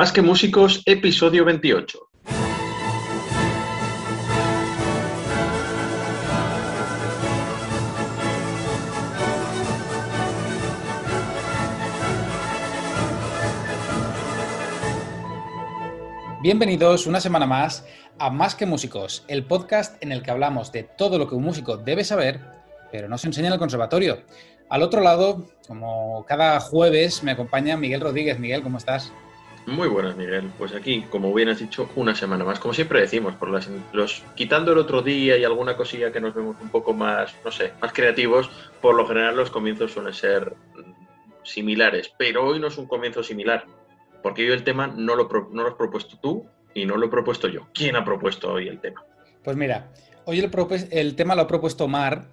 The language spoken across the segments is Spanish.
Más que músicos, episodio 28. Bienvenidos una semana más a Más que Músicos, el podcast en el que hablamos de todo lo que un músico debe saber, pero no se enseña en el conservatorio. Al otro lado, como cada jueves, me acompaña Miguel Rodríguez. Miguel, ¿cómo estás? Muy buenas, Miguel. Pues aquí, como bien has dicho, una semana más. Como siempre decimos, por las, los, quitando el otro día y alguna cosilla que nos vemos un poco más, no sé, más creativos, por lo general los comienzos suelen ser mm, similares. Pero hoy no es un comienzo similar porque hoy el tema no lo, no lo has propuesto tú y no lo he propuesto yo. ¿Quién ha propuesto hoy el tema? Pues mira, hoy el, el tema lo ha propuesto Mar,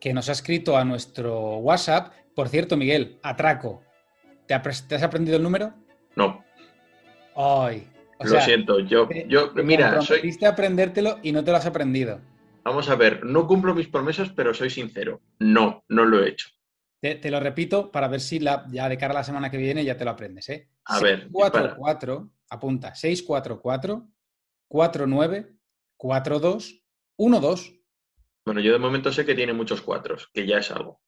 que nos ha escrito a nuestro WhatsApp. Por cierto, Miguel, atraco. ¿Te, has aprendido el número? No. Ay. lo siento, yo, yo mira, soy... aprendértelo y no te lo has aprendido. Vamos a ver, no cumplo mis promesas, pero soy sincero. No, no lo he hecho. Te, lo repito para ver si la, ya de cara a la semana que viene ya te lo aprendes. ¿eh? A ver. 644, apunta, 644 49 42 12. Bueno, yo de momento sé que tiene muchos cuatros, que ya es algo.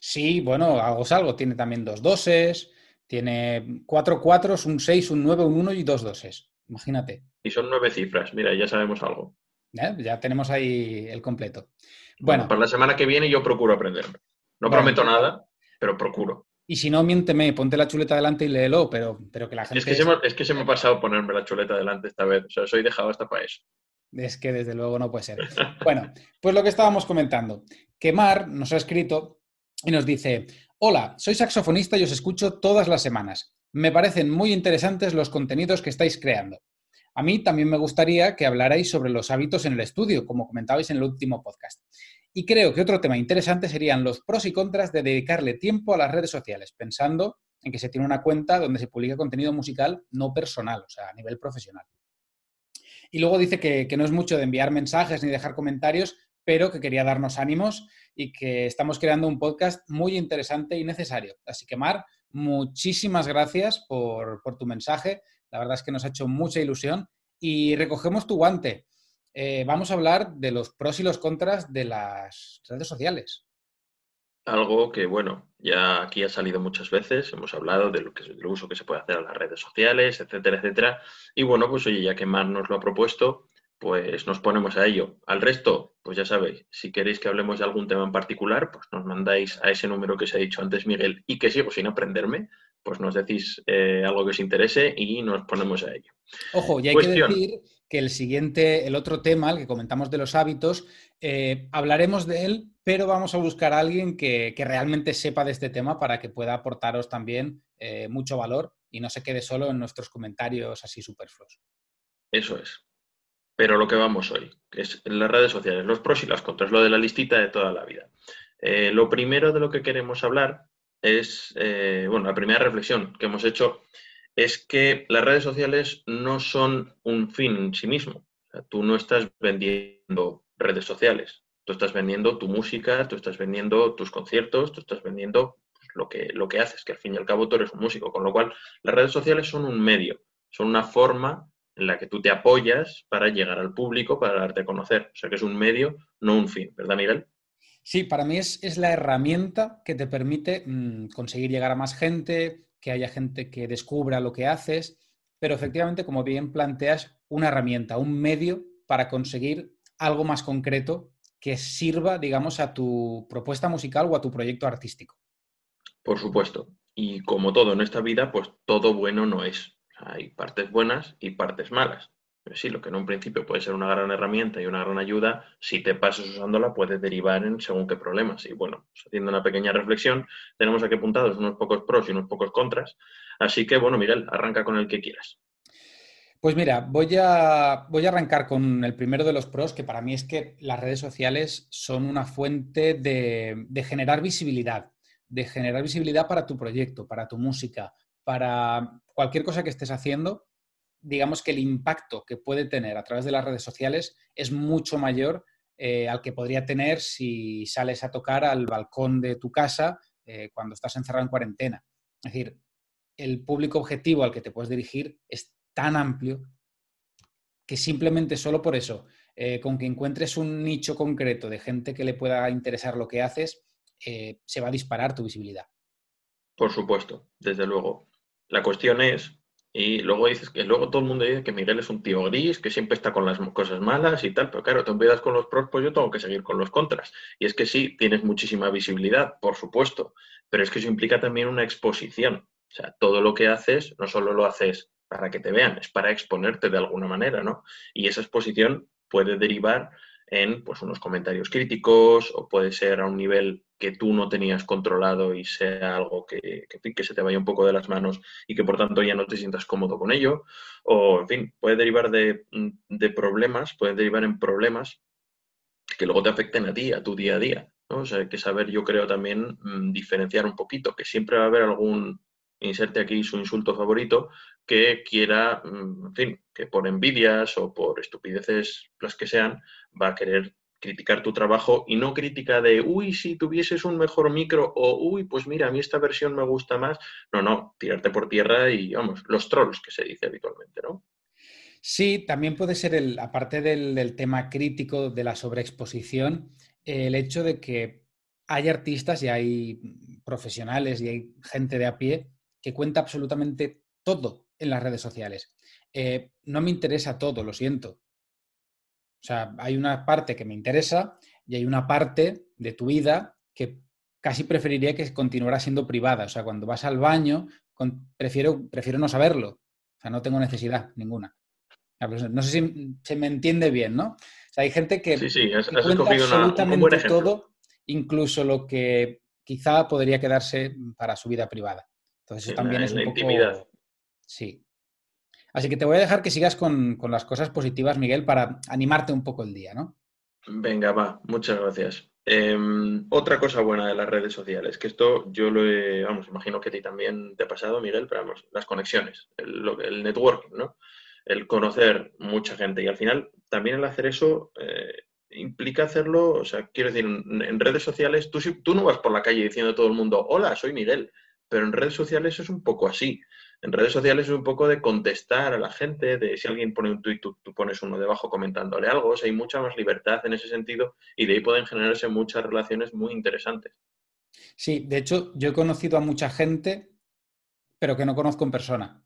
Sí, bueno, algo es algo. Tiene también dos doses, tiene cuatro cuatros, un 6, un 9, un 1 y dos doses. Imagínate. Y son nueve cifras, mira, ya sabemos algo. ¿Eh? Ya tenemos ahí el completo. Bueno, para la semana que viene yo procuro aprenderme. No prometo nada, pero procuro. Y si no, miénteme, ponte la chuleta delante y léelo, pero, pero que la gente... Es que, se me, es que se me ha pasado ponerme la chuleta delante esta vez, o sea, soy dejado hasta para eso. Es que desde luego no puede ser. bueno, pues lo que estábamos comentando, que Mar nos ha escrito y nos dice, hola, soy saxofonista y os escucho todas las semanas. Me parecen muy interesantes los contenidos que estáis creando. A mí también me gustaría que hablarais sobre los hábitos en el estudio, como comentabais en el último podcast. Y creo que otro tema interesante serían los pros y contras de dedicarle tiempo a las redes sociales, pensando en que se tiene una cuenta donde se publica contenido musical no personal, o sea, a nivel profesional. Y luego dice que, no es mucho de enviar mensajes ni dejar comentarios, pero que quería darnos ánimos y que estamos creando un podcast muy interesante y necesario. Así que, Mar, muchísimas gracias por, tu mensaje. La verdad es que nos ha hecho mucha ilusión y recogemos tu guante. Eh, vamos a hablar de los pros y los contras de las redes sociales. Algo que, bueno, ya aquí ha salido muchas veces, hemos hablado de lo que, del uso que se puede hacer a las redes sociales, etcétera, etcétera. Y bueno, pues oye, ya que Mar nos lo ha propuesto, pues nos ponemos a ello. Al resto, pues ya sabéis, si queréis que hablemos de algún tema en particular, pues nos mandáis a ese número que se ha dicho antes Miguel y que sigo sin aprenderme, pues nos decís eh, algo que os interese y nos ponemos a ello. Ojo, y hay que decir que el siguiente, el otro tema, el que comentamos de los hábitos, eh, hablaremos de él, pero vamos a buscar a alguien que, realmente sepa de este tema para que pueda aportaros también eh, mucho valor y no se quede solo en nuestros comentarios así superfluos. Eso es. Pero lo que vamos hoy, que es las redes sociales, los pros y las contras, lo de la listita de toda la vida. Eh, lo primero de lo que queremos hablar es, bueno, la primera reflexión que hemos hecho es que las redes sociales no son un fin en sí mismo. tú no estás vendiendo redes sociales, tú estás vendiendo tu música, tú estás vendiendo tus conciertos, tú estás vendiendo pues, lo, que, lo que haces, que al fin y al cabo tú eres un músico. Con lo cual, las redes sociales son un medio, son una forma en la que tú te apoyas para llegar al público, para darte a conocer. O sea que es un medio, no un fin, ¿verdad, Miguel? Sí, para mí es, es la herramienta que te permite mm, conseguir llegar a más gente, que haya gente que descubra lo que haces, pero efectivamente, como bien planteas, una herramienta, un medio para conseguir algo más concreto que sirva, digamos, a tu propuesta musical o a tu proyecto artístico. Por supuesto. Y como todo en esta vida, pues todo bueno no es. Hay partes buenas y partes malas. Pero sí, lo que en un principio puede ser una gran herramienta y una gran ayuda, si te pasas usándola puede derivar en según qué problemas. Y bueno, pues haciendo una pequeña reflexión, tenemos aquí apuntados unos pocos pros y unos pocos contras. Así que bueno, Miguel, arranca con el que quieras. Pues mira, voy a, voy a arrancar con el primero de los pros, que para mí es que las redes sociales son una fuente de, de generar visibilidad, de generar visibilidad para tu proyecto, para tu música, para cualquier cosa que estés haciendo digamos que el impacto que puede tener a través de las redes sociales es mucho mayor eh, al que podría tener si sales a tocar al balcón de tu casa eh, cuando estás encerrado en cuarentena. Es decir, el público objetivo al que te puedes dirigir es tan amplio que simplemente solo por eso, eh, con que encuentres un nicho concreto de gente que le pueda interesar lo que haces, se va a disparar tu visibilidad. Por supuesto, desde luego. La cuestión es, y luego dices que luego todo el mundo dice que Miguel es un tío gris, que siempre está con las cosas malas y tal, pero claro, te olvidas con los pros, pues yo tengo que seguir con los contras. Y es que sí, tienes muchísima visibilidad, por supuesto, pero es que eso implica también una exposición. O sea, todo lo que haces no solo lo haces para que te vean, es para exponerte de alguna manera, ¿no? Y esa exposición puede derivar en pues, unos comentarios críticos o puede ser a un nivel que tú no tenías controlado y sea algo que, que, se te vaya un poco de las manos y que por tanto ya no te sientas cómodo con ello. O, en fin, puede derivar de, de problemas, puede derivar en problemas que luego te afecten a ti, a tu día a día. ¿no? O sea, hay que saber, yo creo, también mm, diferenciar un poquito, que siempre va a haber algún, inserte aquí su insulto favorito, que quiera, mm, en fin, que por envidias o por estupideces las que sean, va a querer criticar tu trabajo y no crítica de, uy, si tuvieses un mejor micro o, uy, pues mira, a mí esta versión me gusta más. No, no, tirarte por tierra y, vamos, los trolls que se dice habitualmente, ¿no? Sí, también puede ser, el, aparte del, tema crítico de la sobreexposición, el hecho de que hay artistas y hay profesionales y hay gente de a pie que cuenta absolutamente todo en las redes sociales. Eh, no me interesa todo, lo siento. O sea, hay una parte que me interesa y hay una parte de tu vida que casi preferiría que continuara siendo privada. O sea, cuando vas al baño, prefiero, prefiero no saberlo. O sea, no tengo necesidad ninguna. Pues, no sé si se me entiende bien, ¿no? O sea, hay gente que, sí, cuenta absolutamente todo, incluso lo que quizá podría quedarse para su vida privada. Entonces, eso también es un poco... Intimidad. Sí. Así que te voy a dejar que sigas con, las cosas positivas, Miguel, para animarte un poco el día, ¿no? Venga, va, muchas gracias. Em, otra cosa buena de las redes sociales, que esto yo lo he, vamos, imagino que a ti también te ha pasado, Miguel, pero vamos, las conexiones, el, el networking, ¿no? El conocer mucha gente y al final también el hacer eso eh, implica hacerlo, o sea, quiero decir, en, redes sociales, tú, tú no vas por la calle diciendo a todo el mundo, hola, soy Miguel, pero en redes sociales es un poco así. En redes sociales es un poco de contestar a la gente, de si alguien pone un tuit, tú, pones uno debajo comentándole algo, o sea, hay mucha más libertad en ese sentido y de ahí pueden generarse muchas relaciones muy interesantes. Sí, de hecho, yo he conocido a mucha gente, pero que no conozco en persona.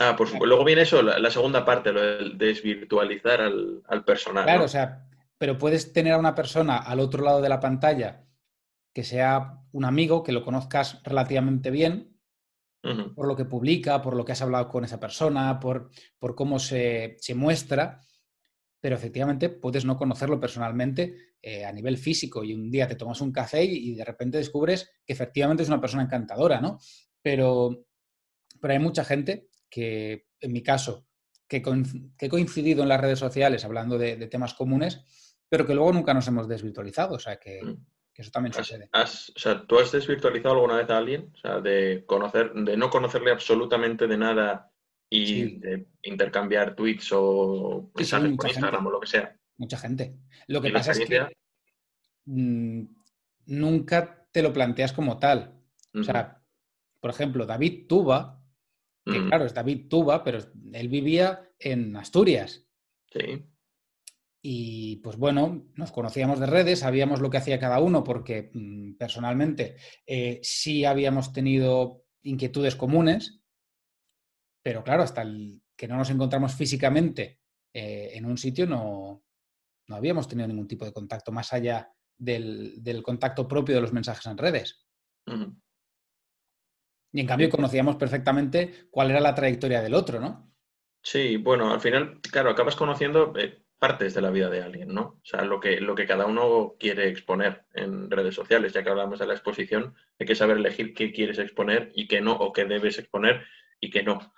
Ah, por supuesto. Luego viene eso, la, segunda parte, lo del desvirtualizar al, personal. Claro, o sea, pero puedes tener a una persona al otro lado de la pantalla que sea un amigo, que lo conozcas relativamente bien, por lo que publica, por lo que has hablado con esa persona, por, por cómo se, muestra, pero efectivamente puedes no conocerlo personalmente eh, a nivel físico y un día te tomas un café y, de repente descubres que efectivamente es una persona encantadora, ¿no? Pero, pero hay mucha gente que, en mi caso, que, he coincidido en las redes sociales hablando de, temas comunes, pero que luego nunca nos hemos desvirtualizado, o sea que... Mm que eso también sucede. o sea, ¿tú has desvirtualizado alguna vez a alguien? O sea, de conocer, de no conocerle absolutamente de nada y de intercambiar tweets o mensajes por Instagram o lo que sea. Mucha gente. Lo que pasa es que mm, nunca te lo planteas como tal. O sea, por ejemplo, David Tuba, que claro, es David Tuba, pero él vivía en Asturias. Sí. Y pues bueno, nos conocíamos de redes, sabíamos lo que hacía cada uno porque mm, personalmente eh, sí habíamos tenido inquietudes comunes, pero claro, hasta el que no nos encontramos físicamente eh, en un sitio no, no, habíamos tenido ningún tipo de contacto más allá del, contacto propio de los mensajes en redes. Y en cambio conocíamos perfectamente cuál era la trayectoria del otro, ¿no? Sí, bueno, al final, claro, acabas conociendo eh, partes de la vida de alguien, ¿no? O sea, lo que, lo que cada uno quiere exponer en redes sociales, ya que hablamos de la exposición, hay que saber elegir qué quieres exponer y qué no, o qué debes exponer y qué no.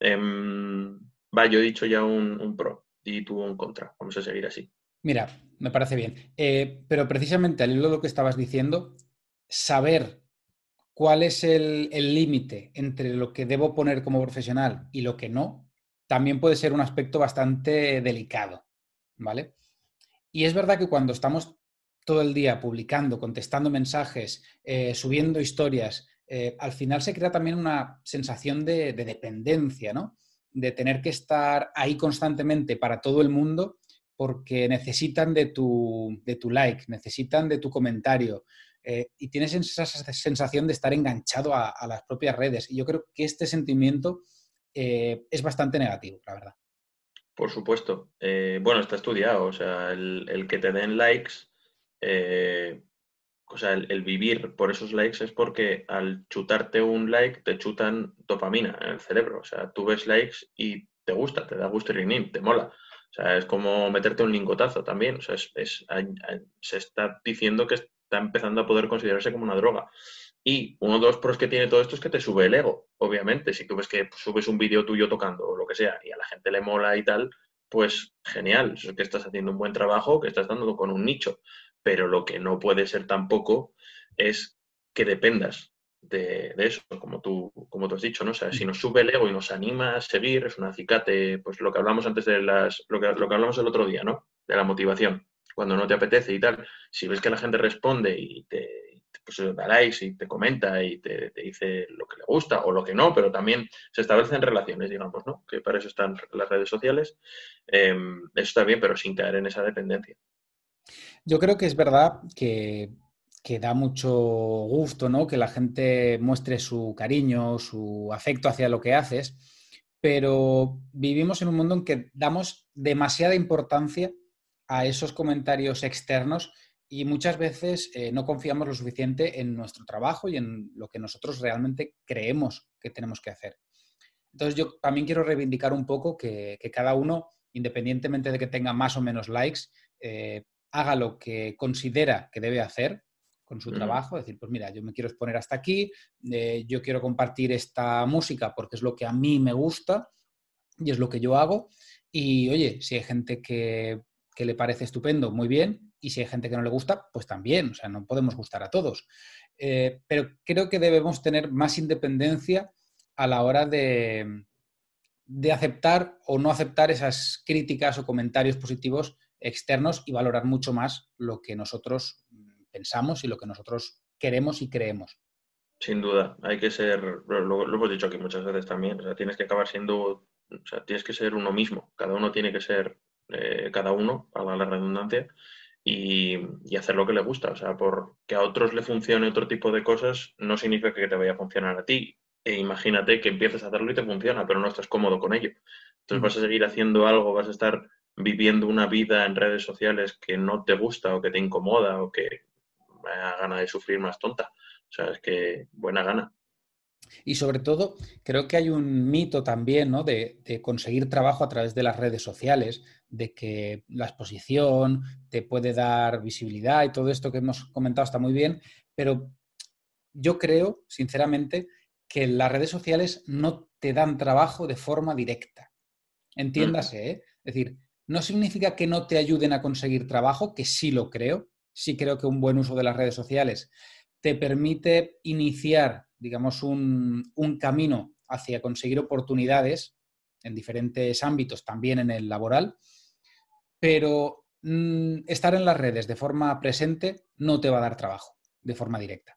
Em, va, yo he dicho ya un, pro y tú un contra. Vamos a seguir así. Mira, me parece bien. Eh, pero precisamente al hilo de lo que estabas diciendo, saber cuál es el límite entre lo que debo poner como profesional y lo que no, también puede ser un aspecto bastante delicado. ¿Vale? Y es verdad que cuando estamos todo el día publicando, contestando mensajes, eh, subiendo historias, eh, al final se crea también una sensación de, dependencia, ¿no? De tener que estar ahí constantemente para todo el mundo porque necesitan de tu, de tu like, necesitan de tu comentario, eh, y tienes esa sensación de estar enganchado a, las propias redes. Y yo creo que este sentimiento es bastante negativo, la verdad. Por supuesto. Eh, bueno, está estudiado. O sea, el, que te den likes, o sea, el, vivir por esos likes es porque al chutarte un like te chutan dopamina en el cerebro. O sea, tú ves likes y te gusta, te da gusto y te mola. O sea, es como meterte un lingotazo también. O sea, se está diciendo que está empezando a poder considerarse como una droga. Y uno de los pros que tiene todo esto es que te sube el ego, obviamente. Si tú ves que subes un vídeo tuyo tocando o lo que sea y a la gente le mola y tal, pues genial, es que estás haciendo un buen trabajo, que estás dando con un nicho. Pero lo que no puede ser tampoco es que dependas de, eso, como tú, como tú has dicho, ¿no? O sea, si nos sube el ego y nos anima a seguir, es un acicate, pues lo que hablamos antes de las, lo que, lo que hablamos el otro día, ¿no? De la motivación cuando no te apetece y tal, si ves que la gente responde y te, pues, da likes y te comenta y te, dice lo que le gusta o lo que no, pero también se establecen relaciones, digamos, ¿no? Que para eso están las redes sociales. Em, eso está bien, pero sin caer en esa dependencia. Yo creo que es verdad que, que da mucho gusto, ¿no? Que la gente muestre su cariño, su afecto hacia lo que haces, pero vivimos en un mundo en que damos demasiada importancia a esos comentarios externos y muchas veces eh, no confiamos lo suficiente en nuestro trabajo y en lo que nosotros realmente creemos que tenemos que hacer. Entonces yo también quiero reivindicar un poco que, cada uno, independientemente de que tenga más o menos likes, eh, haga lo que considera que debe hacer con su trabajo, decir, pues mira, yo me quiero exponer hasta aquí, eh, yo quiero compartir esta música porque es lo que a mí me gusta y es lo que yo hago. Y oye, si hay gente que que le parece estupendo, muy bien, y si hay gente que no le gusta, pues también, o sea, no podemos gustar a todos. Eh, pero creo que debemos tener más independencia a la hora de, de aceptar o no aceptar esas críticas o comentarios positivos externos y valorar mucho más lo que nosotros pensamos y lo que nosotros queremos y creemos. Sin duda, hay que ser, lo, lo, hemos dicho aquí muchas veces también, o sea, tienes que acabar siendo, o sea, tienes que ser uno mismo, cada uno tiene que ser eh, cada uno, para la redundancia, y, hacer lo que le gusta. O sea, porque a otros le funcione otro tipo de cosas no significa que te vaya a funcionar a ti. E imagínate que empieces a hacerlo y te funciona, pero no estás cómodo con ello. Entonces vas a seguir haciendo algo, vas a estar viviendo una vida en redes sociales que no te gusta o que te incomoda o que me da gana de sufrir más tonta. O sea, es que buena gana. Y sobre todo, creo que hay un mito también ¿no? de, conseguir trabajo a través de las redes sociales, de que la exposición te puede dar visibilidad y todo esto que hemos comentado está muy bien, pero yo creo, sinceramente, que las redes sociales no te dan trabajo de forma directa. Entiéndase, ¿eh? Es decir, no significa que no te ayuden a conseguir trabajo, que sí lo creo, sí creo que un buen uso de las redes sociales te permite iniciar digamos, un, camino hacia conseguir oportunidades en diferentes ámbitos, también en el laboral, pero mm, estar en las redes de forma presente no te va a dar trabajo de forma directa.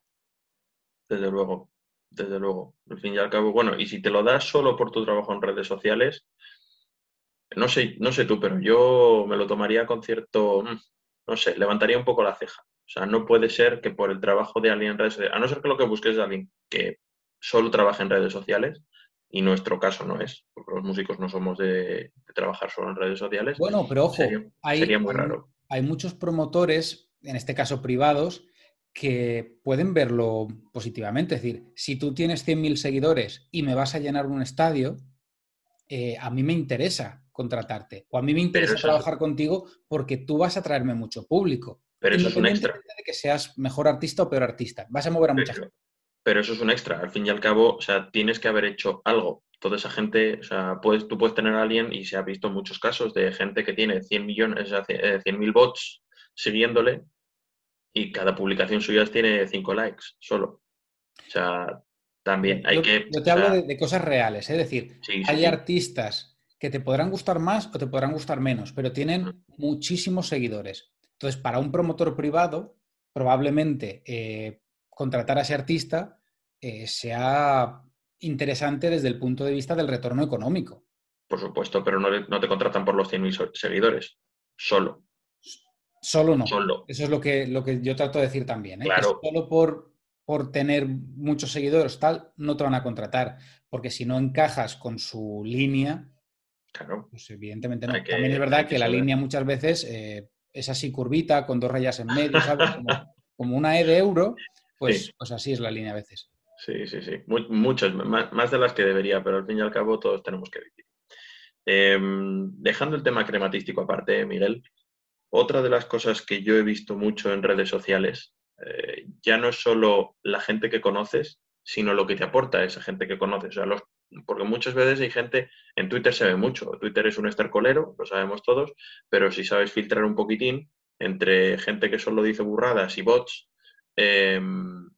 Desde luego, desde luego. Al fin y al cabo, bueno, y si te lo das solo por tu trabajo en redes sociales, no sé, no sé tú, pero yo me lo tomaría con cierto, mm, no sé, levantaría un poco la ceja. O sea, no puede ser que por el trabajo de alguien en redes sociales, a no ser que lo que busques es alguien que solo trabaje en redes sociales, y nuestro caso no es, porque los músicos no somos de, trabajar solo en redes sociales. Bueno, pero ojo, sería, muy raro. Hay muchos promotores, en este caso privados, que pueden verlo positivamente. Es decir, si tú tienes 100.000 seguidores y me vas a llenar un estadio, eh, a mí me interesa contratarte o a mí me interesa trabajar contigo porque tú vas a traerme mucho público. Pero eso es un extra. De que seas mejor artista o peor artista. Vas a mover a mucha gente. Pero eso es un extra. Al fin y al cabo, o sea, tienes que haber hecho algo. Toda esa gente, o sea, puedes, tú puedes tener a alguien, y se ha visto muchos casos de gente que tiene 100 millones, 100.000 bots siguiéndole y cada publicación suya tiene 5 likes solo. O sea, también hay que... Yo te hablo de, cosas reales, es decir, hay artistas que te podrán gustar más o te podrán gustar menos, pero tienen muchísimos seguidores. Entonces, para un promotor privado, probablemente eh, contratar a ese artista eh, sea interesante desde el punto de vista del retorno económico. Por supuesto, pero no, te contratan por los 100.000 seguidores, solo. Solo no. Solo. Eso es lo que, lo que yo trato de decir también. ¿eh? Claro. solo por, por tener muchos seguidores, tal, no te van a contratar. Porque si no encajas con su línea, claro. pues evidentemente no. también es verdad que, la línea muchas veces eh, es así curvita, con dos rayas en medio, ¿sabes? Como, una E de euro, pues, pues así es la línea a veces. Sí, sí, sí. muchas, más, de las que debería, pero al fin y al cabo todos tenemos que vivir. Em, dejando el tema crematístico aparte, Miguel, otra de las cosas que yo he visto mucho en redes sociales, eh, ya no es solo la gente que conoces, sino lo que te aporta esa gente que conoces. Porque muchas veces hay gente, en Twitter se ve mucho, Twitter es un estercolero, lo sabemos todos, pero si sabes filtrar un poquitín entre gente que solo dice burradas y bots, em,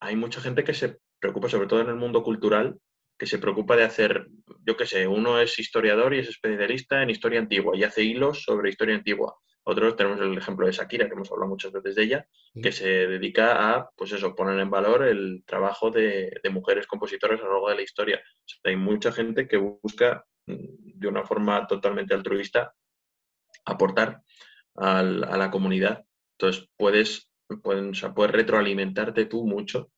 hay mucha gente que se preocupa, sobre todo en el mundo cultural, que se preocupa de hacer, yo qué sé, uno es historiador y es especialista en historia antigua y hace hilos sobre historia antigua. Otros tenemos el ejemplo de Shakira, que hemos hablado muchas veces de ella, que se dedica a, pues eso, poner en valor el trabajo de, mujeres compositoras a lo largo de la historia. hay mucha gente que busca, mm, de una forma totalmente altruista, aportar a la comunidad. Entonces, puedes, puedes, puedes retroalimentarte tú mucho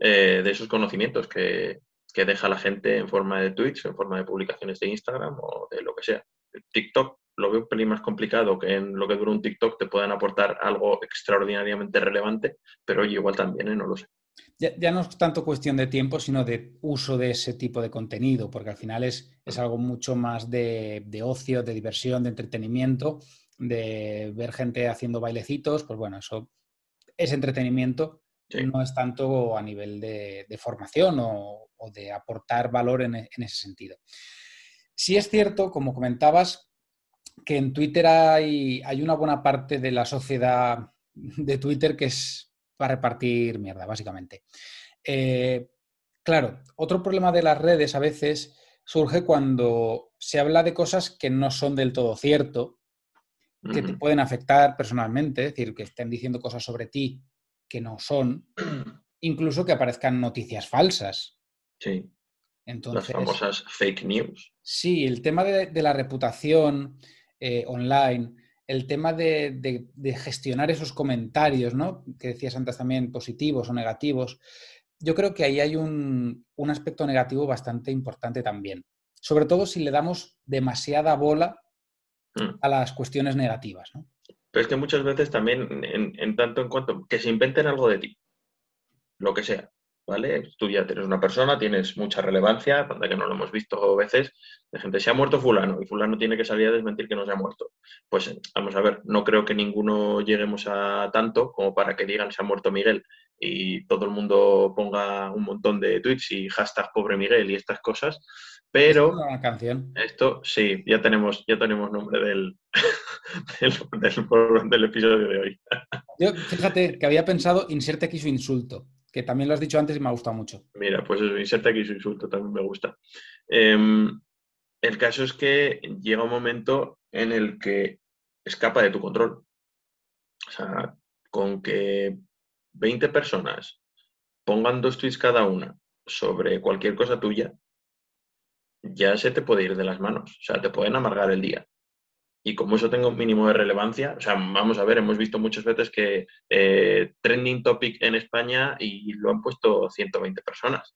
eh, de esos conocimientos que, deja la gente en forma de tweets, en forma de publicaciones de Instagram o de lo que sea. TikTok lo veo un pelín más complicado que en lo que dura un TikTok te puedan aportar algo extraordinariamente relevante, pero oye, igual también, ¿eh? no lo sé. Ya, no es tanto cuestión de tiempo, sino de uso de ese tipo de contenido, porque al final es, es algo mucho más de, de, ocio, de diversión, de entretenimiento, de ver gente haciendo bailecitos, pues bueno, eso es entretenimiento no es tanto a nivel de, formación o, de aportar valor en, ese sentido. Sí es cierto, como comentabas, que en Twitter hay, una buena parte de la sociedad de Twitter que es para repartir mierda, básicamente. Eh, claro, otro problema de las redes a veces surge cuando se habla de cosas que no son del todo cierto, que te pueden afectar personalmente, es decir, que estén diciendo cosas sobre ti que no son, incluso que aparezcan noticias falsas. Sí. Entonces, Las famosas fake news. Sí, el tema de, la reputación eh, online, el tema de, gestionar esos comentarios, ¿no? Que decías antes también, positivos o negativos. Yo creo que ahí hay un, aspecto negativo bastante importante también. Sobre todo si le damos demasiada bola mm. a las cuestiones negativas, ¿no? Pero es que muchas veces también, en, tanto en cuanto que se inventen algo de ti, lo que sea, ¿vale? Tú ya tienes una persona, tienes mucha relevancia, cuando que no lo hemos visto veces, de gente, se ha muerto fulano y fulano tiene que salir a desmentir que no se ha muerto. Pues vamos a ver, no creo que ninguno lleguemos a tanto como para que digan se ha muerto Miguel y todo el mundo ponga un montón de tweets y hashtag pobre Miguel y estas cosas, pero una canción. esto sí, ya tenemos, ya tenemos nombre del, del, episodio de hoy. Yo, fíjate que había pensado inserte aquí su insulto, que también lo has dicho antes y me ha gustado mucho. Mira, pues eso, inserte aquí su insulto, también me gusta. Em, el caso es que llega un momento en el que escapa de tu control. O sea, con que 20 personas pongan dos tweets cada una sobre cualquier cosa tuya, ya se te puede ir de las manos, o sea, te pueden amargar el día. Y como eso tenga un mínimo de relevancia, o sea, vamos a ver, hemos visto muchas veces que eh, trending topic en España y lo han puesto 120 personas.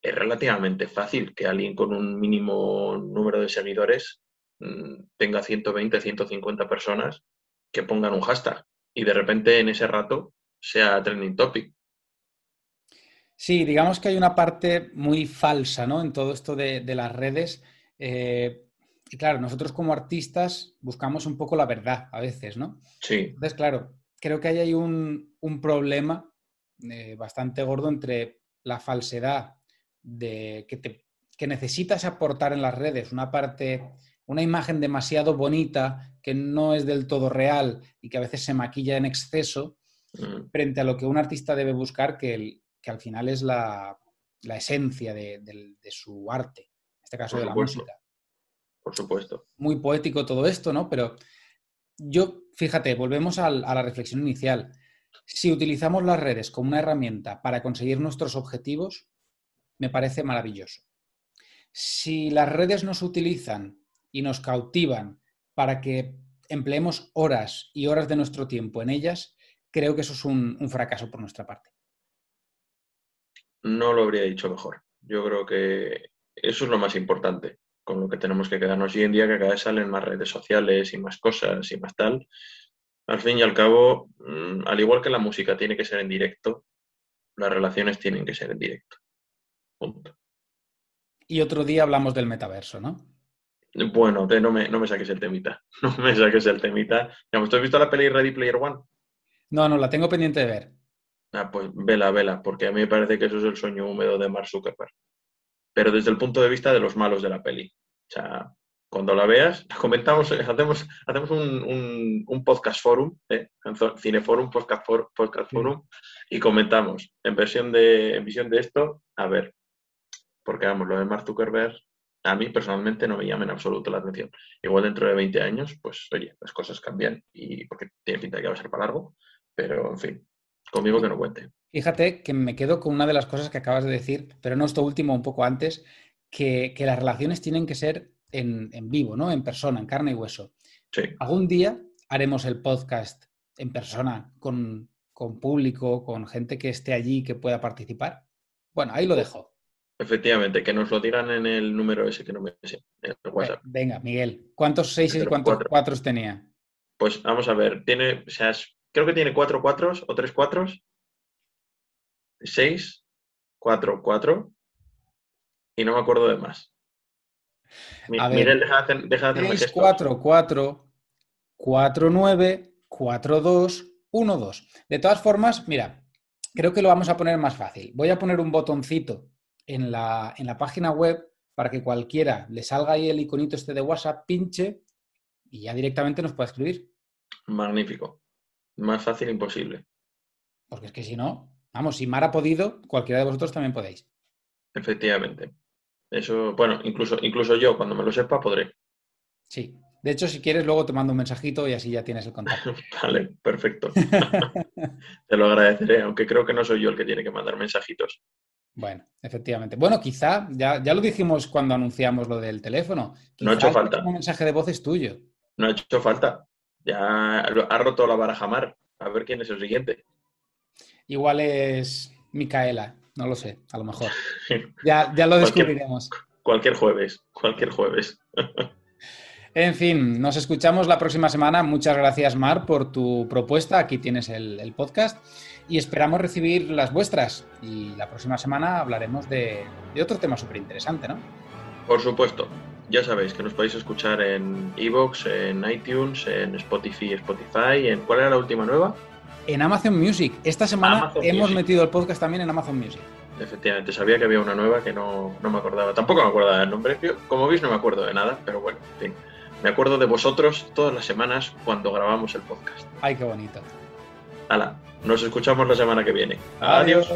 Es relativamente fácil que alguien con un mínimo número de seguidores mm, tenga 120, 150 personas que pongan un hashtag y de repente en ese rato sea trending topic. Sí, digamos que hay una parte muy falsa ¿no? en todo esto de, las redes. Eh, y claro, nosotros como artistas buscamos un poco la verdad a veces, ¿no? Sí. Entonces, claro, creo que ahí hay un, problema eh, bastante gordo entre la falsedad de que, te, que necesitas aportar en las redes una parte, una imagen demasiado bonita que no es del todo real y que a veces se maquilla en exceso, mm. frente a lo que un artista debe buscar, que el, que al final es la, esencia de, su arte, en este caso de la música. Por supuesto. Muy poético todo esto, ¿no? Pero yo, fíjate, volvemos a, la reflexión inicial. si utilizamos las redes como una herramienta para conseguir nuestros objetivos, me parece maravilloso. Si las redes nos utilizan y nos cautivan para que empleemos horas y horas de nuestro tiempo en ellas, creo que eso es un, un fracaso por nuestra parte. No lo habría dicho mejor. Yo creo que eso es lo más importante con lo que tenemos que quedarnos hoy en día, que cada vez salen más redes sociales y más cosas y más tal. Al fin y al cabo, mm, al igual que la música tiene que ser en directo, las relaciones tienen que ser en directo. Punto. Y otro día hablamos del metaverso, ¿no? Bueno, no, me, no me saques el temita. No me saques el temita. Digamos, ¿tú has visto la peli Ready Player One? No, no, la tengo pendiente de ver. Ah, pues vela, vela, porque a mí me parece que eso es el sueño húmedo de Mark Zuckerberg pero desde el punto de vista de los malos de la peli. O sea, cuando la veas, comentamos, hacemos, hacemos un, podcast forum, ¿eh? Cineforum, podcast, podcast forum, y comentamos en versión de, en visión de esto, a ver, porque vamos, lo de Mark Zuckerberg a mí personalmente no me llama en absoluto la atención. Igual dentro de 20 años, pues oye, las cosas cambian y porque tiene pinta de que va a ser para largo, pero en fin, conmigo que no cuente. Fíjate que me quedo con una de las cosas que acabas de decir, pero no esto último, un poco antes, que, las relaciones tienen que ser en, vivo, ¿no? En persona, en carne y hueso. Sí. Algún día haremos el podcast en persona, con, público, con gente que esté allí que pueda participar. Bueno, ahí lo dejo. Efectivamente, que nos lo digan en el número ese que no me sé, en el WhatsApp. Venga, Miguel, ¿cuántos seis y cuántos cuatro. tenía? Pues vamos a ver, tiene, o sea, creo que tiene cuatro cuatros o tres cuatros 6, 4, 4 y no me acuerdo de más. Miguel, deja de, deja de 6, 4, 4, 4, 9, 4, 2, 1, 2. De todas formas, mira, creo que lo vamos a poner más fácil. Voy a poner un botoncito en la, en la página web para que cualquiera le salga ahí el iconito este de WhatsApp, pinche y ya directamente nos pueda escribir. Magnífico. Más fácil imposible. Porque es que si no, Vamos, si Mar ha podido, cualquiera de vosotros también podéis. Efectivamente. Eso, bueno, incluso, incluso yo, cuando me lo sepa, podré. Sí. De hecho, si quieres, luego te mando un mensajito y así ya tienes el contacto. vale, perfecto. te lo agradeceré, aunque creo que no soy yo el que tiene que mandar mensajitos. Bueno, efectivamente. Bueno, quizá, ya, ya lo dijimos cuando anunciamos lo del teléfono. no ha hecho falta. Un mensaje de voz es tuyo. No ha hecho falta. Ya ha roto la baraja mar. A ver quién es el siguiente. Igual es Micaela, no lo sé, a lo mejor. Ya, ya lo descubriremos. Cualquier, jueves, cualquier jueves. En fin, nos escuchamos la próxima semana. Muchas gracias, Mar, por tu propuesta. Aquí tienes el, podcast y esperamos recibir las vuestras. Y la próxima semana hablaremos de, otro tema súper interesante, ¿no? Por supuesto. Ya sabéis que nos podéis escuchar en Evox, en iTunes, en Spotify, Spotify, en ¿cuál era la última nueva? en Amazon Music. Esta semana hemos metido el podcast también en Amazon Music. Efectivamente, sabía que había una nueva que no, me acordaba. Tampoco me acordaba del nombre. como veis, no me acuerdo de nada, pero bueno, en fin. Me acuerdo de vosotros todas las semanas cuando grabamos el podcast. Ay, qué bonito. Hala, nos escuchamos la semana que viene. Adiós.